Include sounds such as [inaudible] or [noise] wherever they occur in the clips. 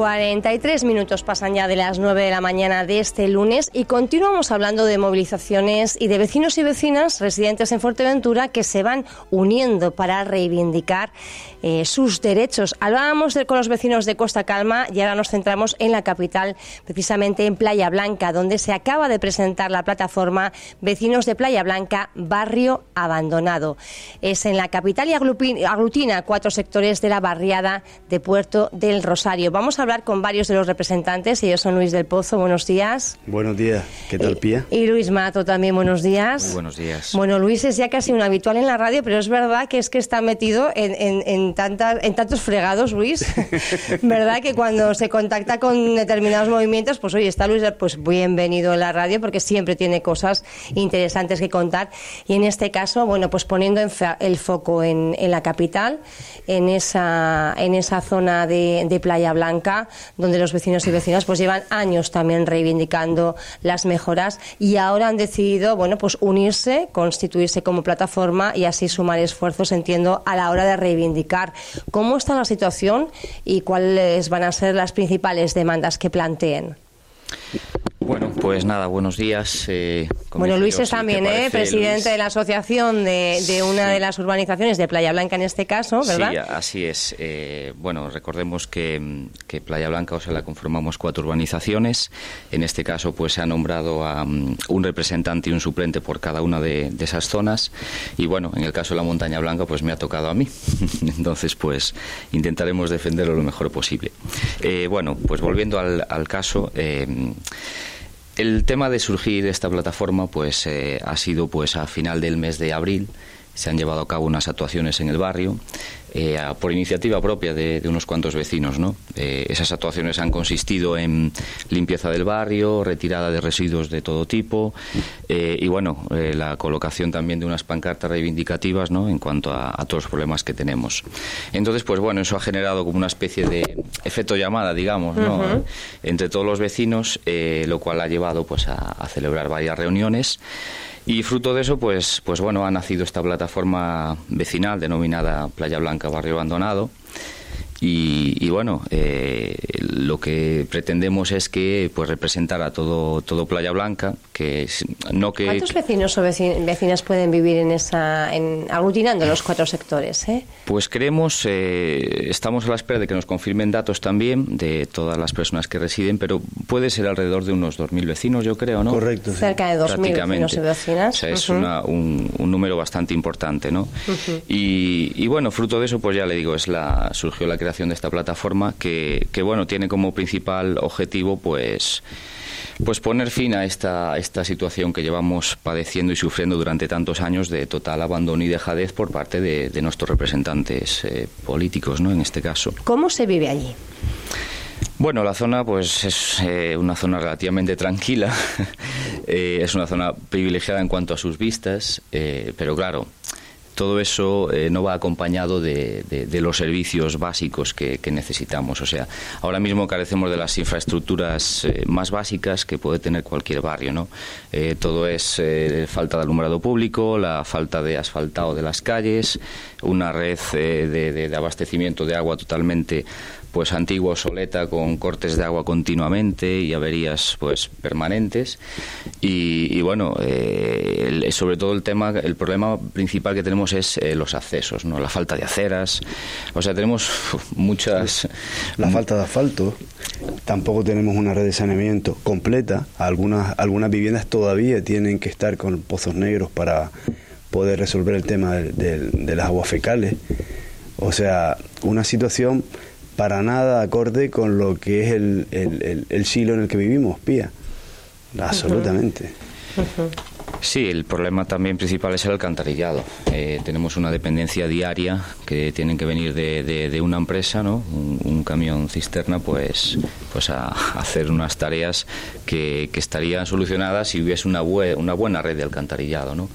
43 minutos pasan ya de las 9 de la mañana de este lunes y continuamos hablando de movilizaciones y de vecinos y vecinas residentes en Fuerteventura que se van uniendo para reivindicar eh, sus derechos. Hablábamos con los vecinos de Costa Calma y ahora nos centramos en la capital, precisamente en Playa Blanca, donde se acaba de presentar la plataforma Vecinos de Playa Blanca, Barrio Abandonado. Es en la capital y aglutina cuatro sectores de la barriada de Puerto del Rosario. Vamos a hablar con varios de los representantes. Ellos son Luis del Pozo, buenos días. Buenos días, ¿qué tal, Pía? Y, Luis Mato también, buenos días. Muy buenos días. Bueno, Luis es ya casi un habitual en la radio, pero es verdad que es que está metido en, en, en, tantas, en tantos fregados, Luis. [laughs] ¿Verdad? Que cuando se contacta con determinados movimientos, pues oye, está Luis, pues bienvenido en la radio, porque siempre tiene cosas interesantes que contar. Y en este caso, bueno, pues poniendo el foco en, en la capital, en esa, en esa zona de, de Playa Blanca, donde los vecinos y vecinas pues llevan años también reivindicando las mejoras y ahora han decidido, bueno, pues unirse, constituirse como plataforma y así sumar esfuerzos, entiendo, a la hora de reivindicar cómo está la situación y cuáles van a ser las principales demandas que planteen. Bueno, pues nada, buenos días. Eh, bueno, Luis es también, eh, presidente de la asociación de, una de las urbanizaciones de Playa Blanca en este caso, ¿verdad? Sí, así es. Eh, bueno, recordemos que, Playa Blanca, o sea, la conformamos cuatro urbanizaciones. En este caso, pues se ha nombrado a um, un representante y un suplente por cada una de, esas zonas. Y bueno, en el caso de la Montaña Blanca, pues me ha tocado a mí. [laughs] Entonces, pues intentaremos defenderlo lo mejor posible. Eh, bueno, pues volviendo al, al caso. El tema de surgir esta plataforma pues eh, ha sido pues a final del mes de abril. Se han llevado a cabo unas actuaciones en el barrio eh, por iniciativa propia de, unos cuantos vecinos. ¿no? Eh, esas actuaciones han consistido en limpieza del barrio, retirada de residuos de todo tipo y bueno, la colocación también de unas pancartas reivindicativas ¿no? en cuanto a, todos los problemas que tenemos. Entonces, pues bueno, eso ha generado como una especie de efecto llamada, digamos, ¿no? entre todos los vecinos, lo cual ha llevado pues a celebrar varias reuniones. Y fruto de eso, pues, pues bueno, ha nacido esta plataforma vecinal denominada Playa Blanca Barrio Abandonado, y, bueno, eh, lo que pretendemos es que pues representar a todo, todo Playa Blanca, que no que... ¿Cuántos vecinos o vecinas pueden vivir en esa, en, aglutinando los cuatro sectores? Eh? Pues creemos, eh, estamos a la espera de que nos confirmen datos también de todas las personas que residen, pero puede ser alrededor de unos 2.000 vecinos, yo creo, ¿no? Correcto. Cerca de 2.000 vecinos y vecinas. O sea, es un, un, número bastante importante, ¿no? y, y, bueno, fruto de eso, pues ya le digo, es la surgió la creación de esta plataforma que, bueno, tiene como principal objetivo pues pues poner fin a esta, esta situación que llevamos padeciendo y sufriendo durante tantos años de total abandono y dejadez por parte de, nuestros representantes eh, políticos, ¿no? En este caso. ¿Cómo se vive allí? Bueno, la zona pues es eh, una zona relativamente tranquila, [laughs] eh, es una zona privilegiada en cuanto a sus vistas, pero claro, todo eso eh, no va acompañado de, los servicios básicos que, necesitamos. O sea, ahora mismo carecemos de las infraestructuras eh, más básicas que puede tener cualquier barrio. ¿no? Eh, todo es falta de alumbrado público, la falta de asfaltado de las calles, una red de abastecimiento de agua totalmente pues antigua obsoleta con cortes de agua continuamente y averías pues permanentes. Y, bueno eh, sobre todo el tema el problema principal que tenemos es eh, los accesos no la falta de aceras. O sea tenemos muchas la falta de asfalto. Tampoco tenemos una red de saneamiento completa. Algunas algunas viviendas todavía tienen que estar con pozos negros para poder resolver el tema de las aguas fecales. O sea una situación para nada acorde con lo que es el, el, el, siglo en el que vivimos, Pía. Absolutamente. Sí, el problema también principal es el alcantarillado. Eh, tenemos una dependencia diaria que tienen que venir de, de, una empresa, ¿no? Un, camión cisterna, pues, pues a, hacer unas tareas que, que, estarían solucionadas si hubiese una, una buena red de alcantarillado, ¿no?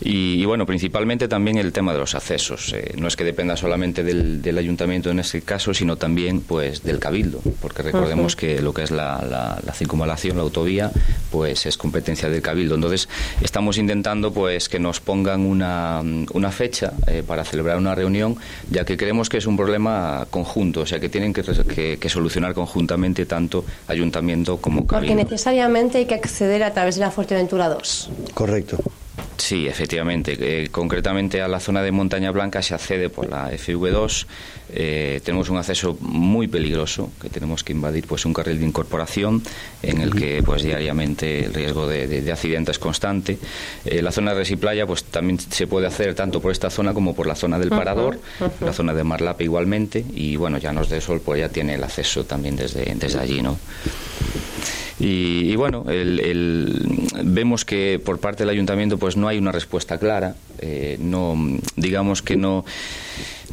Y, bueno, principalmente también el tema de los accesos. Eh, no es que dependa solamente del, ayuntamiento en este caso, sino también pues del cabildo, porque recordemos que lo que es la, la, circunvalación, la autovía, pues es competencia del cabildo. Entonces estamos intentando pues que nos pongan una, una fecha eh, para celebrar una reunión, ya que creemos que es un problema conjunto, o sea que tienen que, que, solucionar conjuntamente tanto ayuntamiento como cabildo. Porque necesariamente hay que acceder a través de la Fuerteventura 2. Correcto. Sí, efectivamente. Eh, concretamente a la zona de Montaña Blanca se accede por la FV2. Eh, tenemos un acceso muy peligroso, que tenemos que invadir pues un carril de incorporación en el que pues diariamente el riesgo de, de, accidentes es constante. Eh, la zona de Resiplaya pues también se puede hacer tanto por esta zona como por la zona del Parador, la zona de Marlape igualmente y bueno, Llanos de Sol pues ya tiene el acceso también desde, desde allí, ¿no? Y, bueno, vemos que por parte del ayuntamiento pues no hay una respuesta clara. Eh, no, digamos que no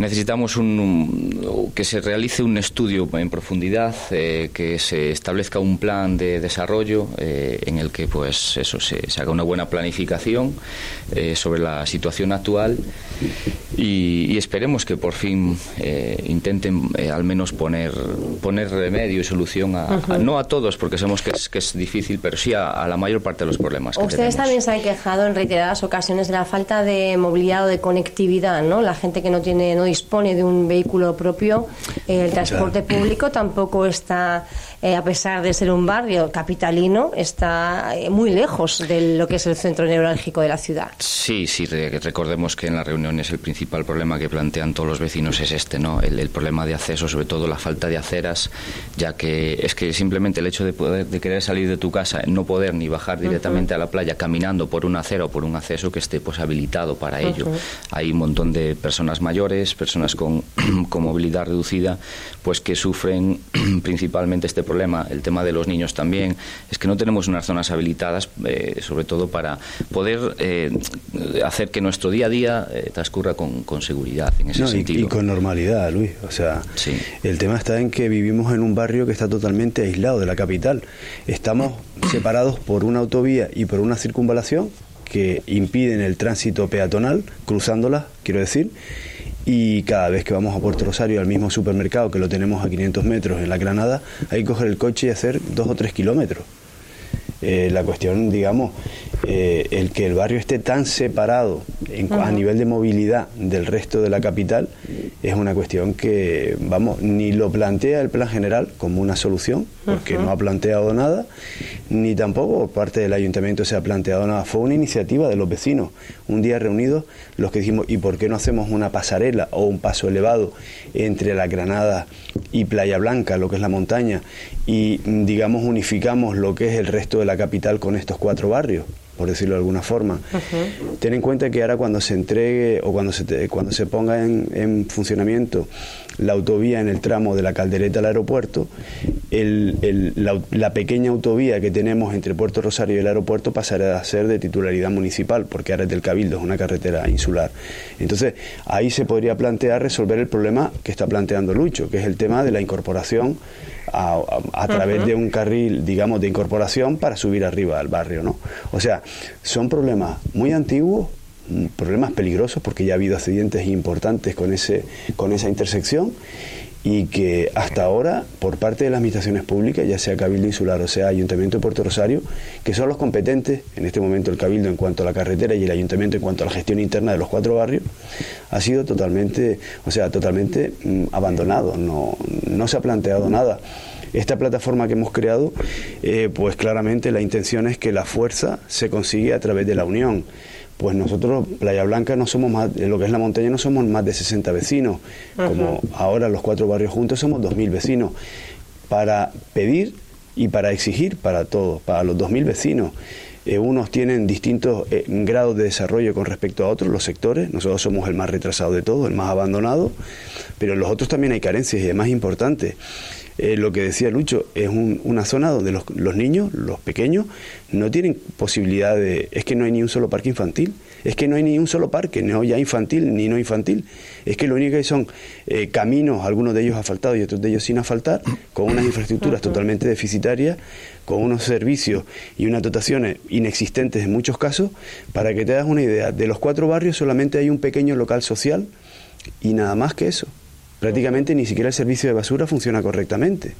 necesitamos un, que se realice un estudio en profundidad, eh, que se establezca un plan de desarrollo eh, en el que pues eso se, haga una buena planificación eh, sobre la situación actual y, esperemos que por fin intenten al menos poner poner remedio y solución a, no a todos porque sabemos que es, que es difícil pero sí a, la mayor parte de los problemas. Que Ustedes también se han quejado en reiteradas ocasiones de la falta de movilidad o de conectividad, ¿no? La gente que no tiene no dispone de un vehículo propio, el transporte público tampoco está eh, a pesar de ser un barrio capitalino, está eh, muy lejos de lo que es el centro neurálgico de la ciudad. Sí, sí, recordemos que en las reuniones el principal problema que plantean todos los vecinos es este, ¿no? El, problema de acceso, sobre todo la falta de aceras, ya que es que simplemente el hecho de, poder, de querer salir de tu casa, no poder ni bajar directamente a la playa caminando por una acera o por un acceso que esté pues habilitado para ello. Hay un montón de personas mayores, personas con, [clears throat] con movilidad reducida, pues que sufren [clears throat] principalmente este problema problema, el tema de los niños también, es que no tenemos unas zonas habilitadas, eh, sobre todo para poder eh, hacer que nuestro día a día eh, transcurra con, seguridad en ese sentido. Y, con normalidad, Luis. O sea, el tema está en que vivimos en un barrio que está totalmente aislado de la capital. Estamos separados por una autovía y por una circunvalación que impiden el tránsito peatonal, cruzándola, quiero decir, y cada vez que vamos a Puerto Rosario al mismo supermercado que lo tenemos a 500 metros en la Granada, hay que coger el coche y hacer dos o tres kilómetros. Eh, la cuestión, digamos, eh, el que el barrio esté tan separado a nivel de movilidad del resto de la capital es una cuestión que, vamos, ni lo plantea el plan general como una solución, porque no ha planteado nada, ni tampoco parte del ayuntamiento se ha planteado nada. Fue una iniciativa de los vecinos, un día reunidos, los que dijimos, ¿y por qué no hacemos una pasarela o un paso elevado entre la Granada y Playa Blanca, lo que es la montaña, y digamos unificamos lo que es el resto de la capital con estos cuatro barrios? Por decirlo de alguna forma. Ten en cuenta que ahora cuando se entregue o cuando se, cuando se ponga en, funcionamiento la autovía en el tramo de la caldereta al aeropuerto, la, pequeña autovía que tenemos entre Puerto Rosario y el aeropuerto pasará a ser de titularidad municipal, porque ahora es del Cabildo, es una carretera insular. Entonces, ahí se podría plantear resolver el problema que está planteando Lucho, que es el tema de la incorporación a, través de un carril, digamos, de incorporación para subir arriba al barrio, ¿no? O sea, son problemas muy antiguos, mm, problemas peligrosos porque ya ha habido accidentes importantes con ese con esa intersección y que hasta ahora por parte de las administraciones públicas, ya sea Cabildo Insular o sea Ayuntamiento de Puerto Rosario, que son los competentes, en este momento el Cabildo en cuanto a la carretera y el Ayuntamiento en cuanto a la gestión interna de los cuatro barrios, ha sido totalmente, o sea, totalmente mm, abandonado, no, no se ha planteado nada. Esta plataforma que hemos creado, eh, pues claramente la intención es que la fuerza se consigue a través de la unión. Pues nosotros, Playa Blanca, no somos más, en lo que es la montaña, no somos más de 60 vecinos, como ahora los cuatro barrios juntos somos 2.000 vecinos, para pedir y para exigir para todos, para los 2.000 vecinos. Eh, unos tienen distintos eh, grados de desarrollo con respecto a otros, los sectores, nosotros somos el más retrasado de todos, el más abandonado, pero en los otros también hay carencias y es más importante eh, lo que decía Lucho, es una zona donde los, los, niños, los pequeños, no tienen posibilidad de... Es que no hay ni un solo parque infantil, es que no hay ni un solo parque, no ya infantil ni no infantil, es que lo único que hay son eh, caminos, algunos de ellos asfaltados y otros de ellos sin asfaltar, con unas infraestructuras totalmente deficitarias, con unos servicios y unas dotaciones inexistentes en muchos casos, para que te das una idea, de los cuatro barrios solamente hay un pequeño local social y nada más que eso prácticamente ni siquiera el servicio de basura funciona correctamente.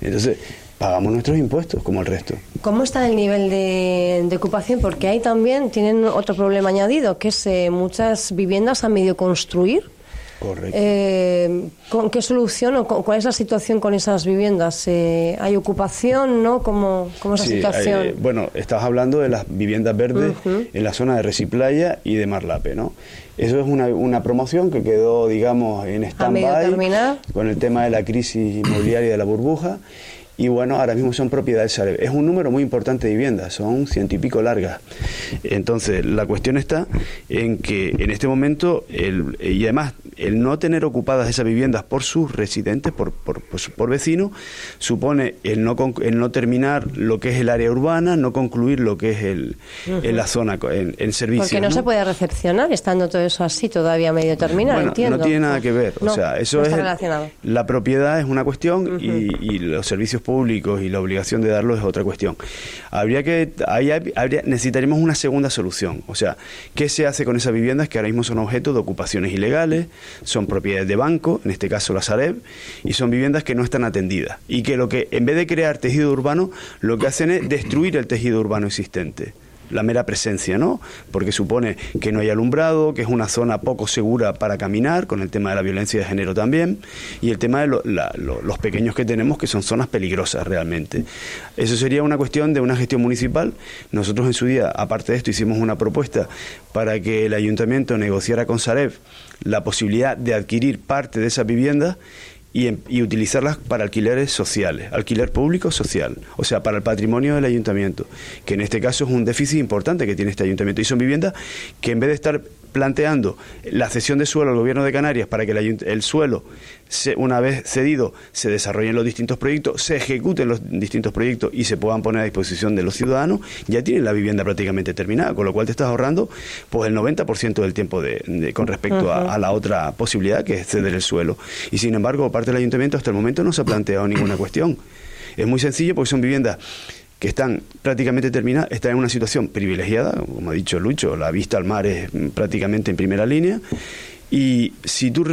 Entonces, pagamos nuestros impuestos como el resto. ¿Cómo está el nivel de, ocupación? Porque ahí también tienen otro problema añadido, que es eh, muchas viviendas a medio construir. Correcto. Eh, ¿con ¿Qué solución o cuál es la situación con esas viviendas? Eh, ¿Hay ocupación? ¿no? ¿Cómo, cómo es la situación? bueno, estás hablando de las viviendas verdes en la zona de Reciplaya y de Marlape, ¿no? Eso es una, una promoción que quedó, digamos, en stand-by con el tema de la crisis inmobiliaria de la burbuja. Y bueno, ahora mismo son propiedad del Sareb. Es un número muy importante de viviendas, son ciento y pico largas. Entonces, la cuestión está en que en este momento, el, y además, el no tener ocupadas esas viviendas por sus residentes, por, por, pues, por, vecinos, supone el no, el no terminar lo que es el área urbana, no concluir lo que es el, en la zona, en, en servicios. Porque no, se puede recepcionar estando todo eso así, todavía medio terminado, entiendo. No tiene nada que ver. o sea, eso es. la propiedad es una cuestión y, y, los servicios públicos y la obligación de darlos es otra cuestión. Habría que. Ahí habría, necesitaríamos una segunda solución. O sea, ¿qué se hace con esas viviendas que ahora mismo son objeto de ocupaciones ilegales? Son propiedades de banco, en este caso la Sareb, y son viviendas que no están atendidas. Y que lo que, en vez de crear tejido urbano, lo que hacen es destruir el tejido urbano existente la mera presencia, ¿no? Porque supone que no hay alumbrado, que es una zona poco segura para caminar, con el tema de la violencia de género también, y el tema de los pequeños que tenemos, que son zonas peligrosas realmente. Eso sería una cuestión de una gestión municipal. Nosotros en su día, aparte de esto, hicimos una propuesta para que el ayuntamiento negociara con Sareb la posibilidad de adquirir parte de esas viviendas Em, y, utilizarlas para alquileres sociales, alquiler público social, o sea, para el patrimonio del ayuntamiento, que en este caso es un déficit importante que tiene este ayuntamiento. Y son viviendas que en vez de estar planteando la cesión de suelo al gobierno de Canarias para que el, suelo, una vez cedido, se desarrollen los distintos proyectos, se ejecuten los distintos proyectos y se puedan poner a disposición de los ciudadanos, ya tienen la vivienda prácticamente terminada, con lo cual te estás ahorrando pues el 90% del tiempo de, con respecto a, a, la otra posibilidad que es ceder el suelo. Y sin embargo, parte del ayuntamiento hasta el momento no se ha planteado ninguna cuestión. Es muy sencillo porque son viviendas que están prácticamente terminadas, están en una situación privilegiada, como ha dicho Lucho, la vista al mar es prácticamente en primera línea, y si tú,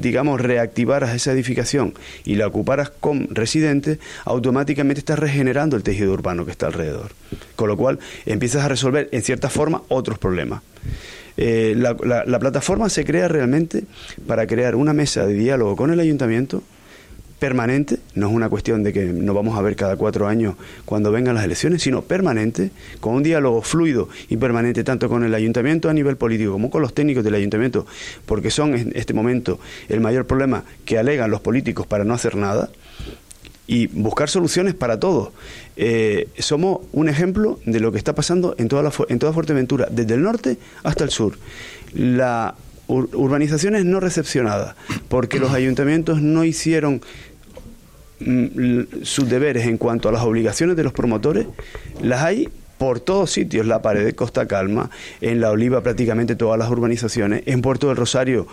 digamos, reactivaras esa edificación y la ocuparas con residentes, automáticamente estás regenerando el tejido urbano que está alrededor. Con lo cual empiezas a resolver, en cierta forma, otros problemas. Eh, la plataforma se crea realmente para crear una mesa de diálogo con el ayuntamiento permanente, no es una cuestión de que nos vamos a ver cada cuatro años cuando vengan las elecciones, sino permanente, con un diálogo fluido y permanente tanto con el ayuntamiento a nivel político como con los técnicos del ayuntamiento, porque son en este momento el mayor problema que alegan los políticos para no hacer nada y buscar soluciones para todos. Eh, somos un ejemplo de lo que está pasando en toda, la, en toda Fuerteventura, desde el norte hasta el sur. La urbanizaciones no recepcionadas, porque los ayuntamientos no hicieron sus deberes en cuanto a las obligaciones de los promotores, las hay por todos sitios, la pared de Costa Calma, en La Oliva prácticamente todas las urbanizaciones, en Puerto del Rosario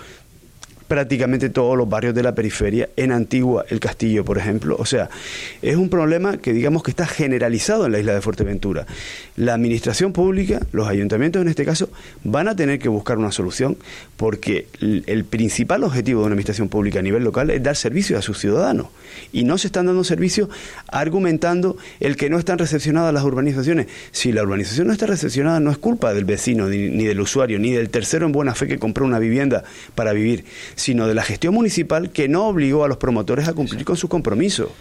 prácticamente todos los barrios de la periferia, en Antigua, el Castillo, por ejemplo. O sea, es un problema que digamos que está generalizado en la isla de Fuerteventura. La administración pública, los ayuntamientos en este caso, van a tener que buscar una solución porque el principal objetivo de una administración pública a nivel local es dar servicio a sus ciudadanos. Y no se están dando servicio argumentando el que no están recepcionadas las urbanizaciones. Si la urbanización no está recepcionada, no es culpa del vecino, ni, ni del usuario, ni del tercero en buena fe que compró una vivienda para vivir sino de la gestión municipal que no obligó a los promotores a cumplir con su compromiso.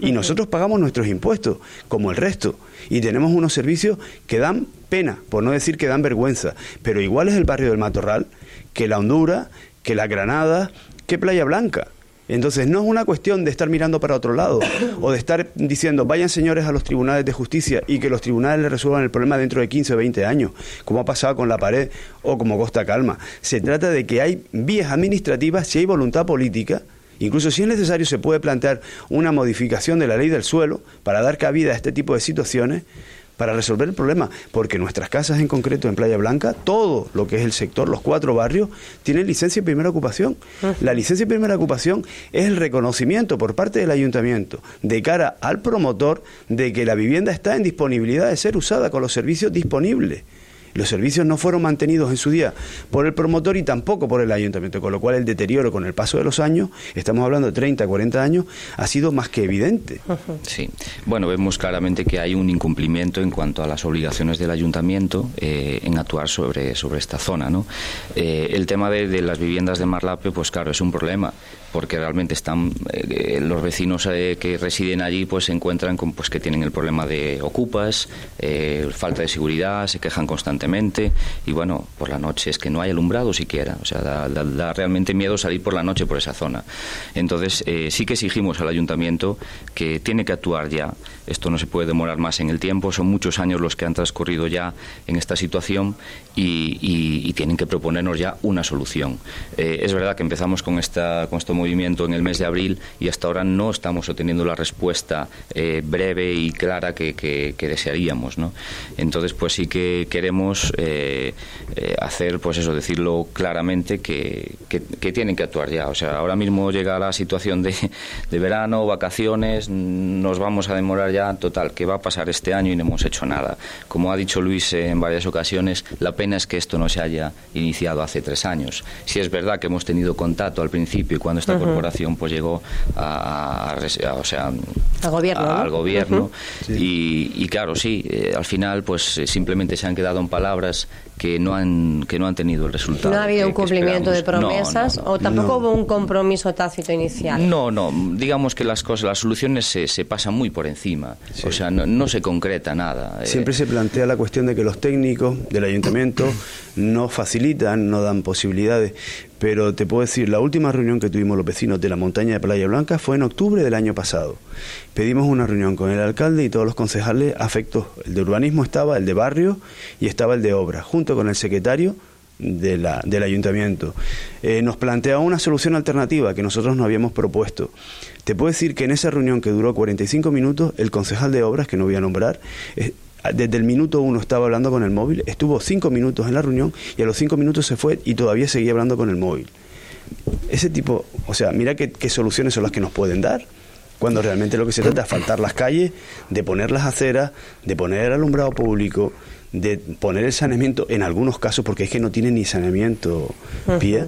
Y nosotros pagamos nuestros impuestos, como el resto, y tenemos unos servicios que dan pena, por no decir que dan vergüenza, pero igual es el barrio del Matorral, que la Honduras, que la Granada, que Playa Blanca. Entonces no es una cuestión de estar mirando para otro lado [coughs] o de estar diciendo vayan señores a los tribunales de justicia y que los tribunales le resuelvan el problema dentro de 15 o 20 años, como ha pasado con la pared o como Costa Calma. Se trata de que hay vías administrativas, si hay voluntad política, Incluso si es necesario se puede plantear una modificación de la ley del suelo para dar cabida a este tipo de situaciones para resolver el problema, porque nuestras casas en concreto en Playa Blanca, todo lo que es el sector, los cuatro barrios, tienen licencia de primera ocupación. La licencia de primera ocupación es el reconocimiento por parte del ayuntamiento de cara al promotor de que la vivienda está en disponibilidad de ser usada con los servicios disponibles. Los servicios no fueron mantenidos en su día por el promotor y tampoco por el ayuntamiento, con lo cual el deterioro con el paso de los años, estamos hablando de 30, 40 años, ha sido más que evidente. [laughs] Sí, bueno, vemos claramente que hay un incumplimiento en cuanto a las obligaciones del ayuntamiento eh, en actuar sobre, sobre esta zona. ¿no? Eh, el tema de, de, las viviendas de Marlape, pues claro, es un problema porque realmente están eh, los vecinos eh, que residen allí pues se encuentran con pues que tienen el problema de ocupas eh, falta de seguridad se quejan constantemente y bueno por la noche es que no hay alumbrado siquiera. O sea da, da, da realmente miedo salir por la noche por esa zona. Entonces sí que exigimos al ayuntamiento que tiene que actuar ya esto no se puede demorar más en el tiempo son muchos años los que han transcurrido ya en esta situación y, tienen que proponernos ya una solución eh, es verdad que empezamos con esta con este movimiento en el mes de abril y hasta ahora no estamos obteniendo la respuesta eh, breve y clara que, desearíamos. ¿no? Entonces, pues sí que queremos eh, hacer, pues eso, decirlo claramente que, que, tienen que actuar ya. O sea, ahora mismo llega la situación de, de verano, vacaciones, nos vamos a demorar ya, total, ¿qué va a pasar este año y no hemos hecho nada? Como ha dicho Luis en varias ocasiones, la pena es que esto no se haya iniciado hace tres años. Si es verdad que hemos tenido contacto al principio y cuando esta uh -huh. corporación pues llegó a, a, a o sea, al gobierno, al gobierno uh -huh. y, y, claro sí eh, al final pues eh, simplemente se han quedado en palabras que no han que no han tenido el resultado no ha habido que, un cumplimiento de promesas no, no, o tampoco hubo un compromiso tácito inicial no no. Digamos que las cosas las soluciones se, se pasan muy por encima. Sí. o sea no, se concreta nada eh. siempre se plantea la cuestión de que los técnicos del ayuntamiento no facilitan no dan posibilidades pero te puedo decir, la última reunión que tuvimos los vecinos de la montaña de Playa Blanca fue en octubre del año pasado. Pedimos una reunión con el alcalde y todos los concejales afectos. El de urbanismo estaba, el de barrio y estaba el de obra, junto con el secretario de la, del ayuntamiento. Eh, nos plantea una solución alternativa que nosotros nos habíamos propuesto. Te puedo decir que en esa reunión que duró 45 minutos, el concejal de obras, que no voy a nombrar, eh, desde el minuto uno estaba hablando con el móvil, estuvo cinco minutos en la reunión y a los cinco minutos se fue y todavía seguía hablando con el móvil. Ese tipo, o sea, mira qué, soluciones son las que nos pueden dar cuando realmente lo que se trata es faltar las calles, de poner las aceras, de poner el alumbrado público, de poner el saneamiento, en algunos casos, porque es que no tiene ni saneamiento, pie.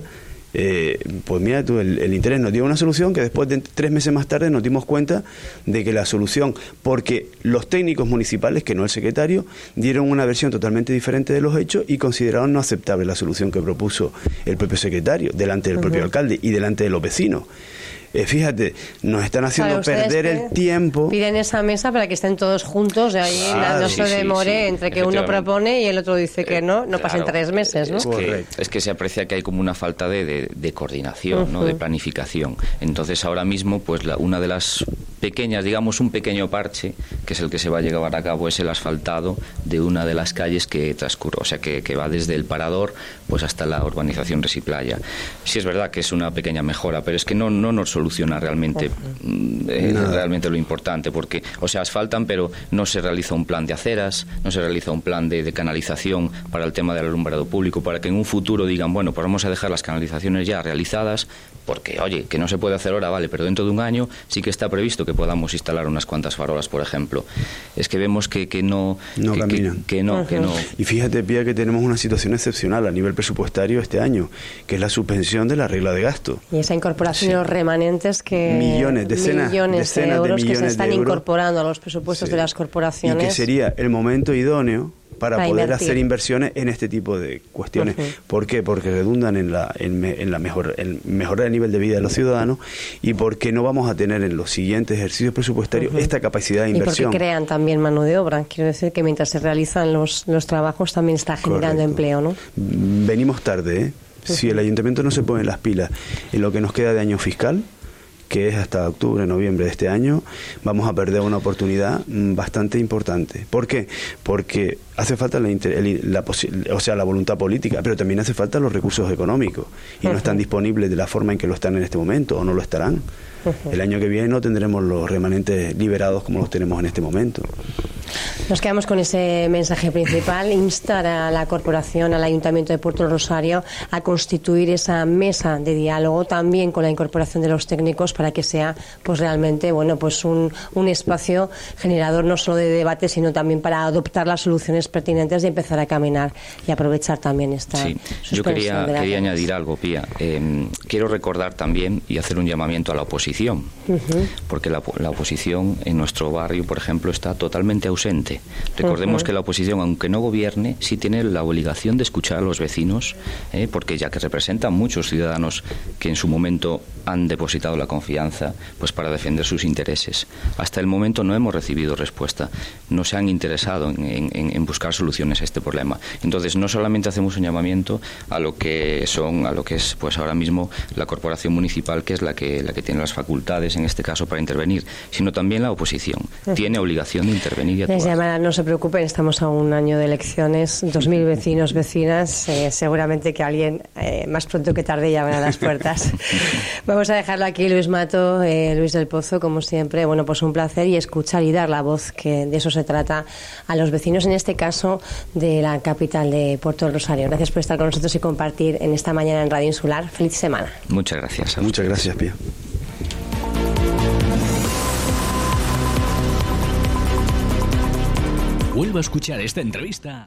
Eh, pues mira tú, el, el, interés nos dio una solución que después de tres meses más tarde nos dimos cuenta de que la solución, porque los técnicos municipales, que no el secretario, dieron una versión totalmente diferente de los hechos y consideraron no aceptable la solución que propuso el propio secretario delante del uh -huh. propio alcalde y delante de los vecinos. Eh, fíjate, nos están haciendo claro, perder el tiempo. Piden esa mesa para que estén todos juntos, de ahí ah, no sí, se demore sí, entre que uno propone y el otro dice que no, no claro, pasen tres meses, ¿no? Es que, es que, se aprecia que hay como una falta de, de, de coordinación, uh -huh. ¿no? de planificación. Entonces, ahora mismo, pues la, una de las pequeñas, digamos un pequeño parche, que es el que se va a llevar a cabo, es el asfaltado de una de las calles que transcurre, o sea, que, que va desde el parador pues hasta la urbanización Resiplaya. Sí es verdad que es una pequeña mejora, pero es que no, no nos soluciona realmente, eh, realmente lo importante, porque, o sea, asfaltan, pero no se realiza un plan de aceras, no se realiza un plan de, de canalización para el tema del alumbrado público, para que en un futuro digan, bueno, pues vamos a dejar las canalizaciones ya realizadas, porque, oye, que no se puede hacer ahora, vale, pero dentro de un año sí que está previsto que podamos instalar unas cuantas farolas, por ejemplo. Es que vemos que, que no... No que, caminan. Que, que no, que no. Y fíjate, Pía, que tenemos una situación excepcional a nivel presupuestario este año, que es la suspensión de la regla de gasto. Y esa incorporación sí. de los remanentes que... Millones, decenas, millones decenas de euros de millones que se están de euros. incorporando a los presupuestos sí. de las corporaciones. Y que sería el momento idóneo para, para poder invertir. hacer inversiones en este tipo de cuestiones. Uh -huh. ¿Por qué? Porque redundan en la, en, en la mejor, en mejorar el nivel de vida de los ciudadanos y porque no vamos a tener en los siguientes ejercicios presupuestarios uh -huh. esta capacidad de inversión. Y porque crean también mano de obra. Quiero decir que mientras se realizan los, los trabajos también está generando Correcto. empleo, ¿no? Venimos tarde, ¿eh? Uh -huh. Si el ayuntamiento no se pone las pilas en lo que nos queda de año fiscal, que es hasta octubre, noviembre de este año, vamos a perder una oportunidad mm, bastante importante. ¿Por qué? Porque hace falta la, o sea, la voluntad política, pero también hace falta los recursos económicos y no están disponibles de la forma en que lo están en este momento o no lo estarán. El año que viene no tendremos los remanentes liberados como los tenemos en este momento. Nos quedamos con ese mensaje principal, instar a la corporación, al Ayuntamiento de Puerto Rosario a constituir esa mesa de diálogo también con la incorporación de los técnicos para que sea pues realmente bueno pues un, un espacio generador no solo de debate sino también para adoptar las soluciones pertinentes y empezar a caminar y aprovechar también esta sí. yo quería, quería añadir algo Pía em, quiero recordar también y hacer un llamamiento a la oposición porque la, la oposición en nuestro barrio por ejemplo está totalmente ausente Recordemos que la oposición, aunque no gobierne, sí tiene la obligación de escuchar a los vecinos, ¿eh? porque ya que representan muchos ciudadanos que en su momento han depositado la confianza pues para defender sus intereses. Hasta el momento no hemos recibido respuesta, no se han interesado en, buscar soluciones a este problema. Entonces, no solamente hacemos un llamamiento a lo que son, a lo que es pues ahora mismo la corporación municipal, que es la que, la que tiene las facultades en este caso para intervenir, sino también la oposición. Tiene obligación de intervenir y actuar. no se preocupen, estamos a un año de elecciones, dos mil vecinos, vecinas, eh, seguramente que alguien eh, más pronto que tarde llamará a las puertas. [laughs] Vamos a dejarlo aquí, Luis Mato, eh, Luis del Pozo, como siempre. Bueno, pues un placer y escuchar y dar la voz, que de eso se trata, a los vecinos, en este caso de la capital de Puerto Rosario. Gracias por estar con nosotros y compartir en esta mañana en Radio Insular. Feliz semana. Muchas gracias. Muchas gracias, Pía. Vuelvo a escuchar esta entrevista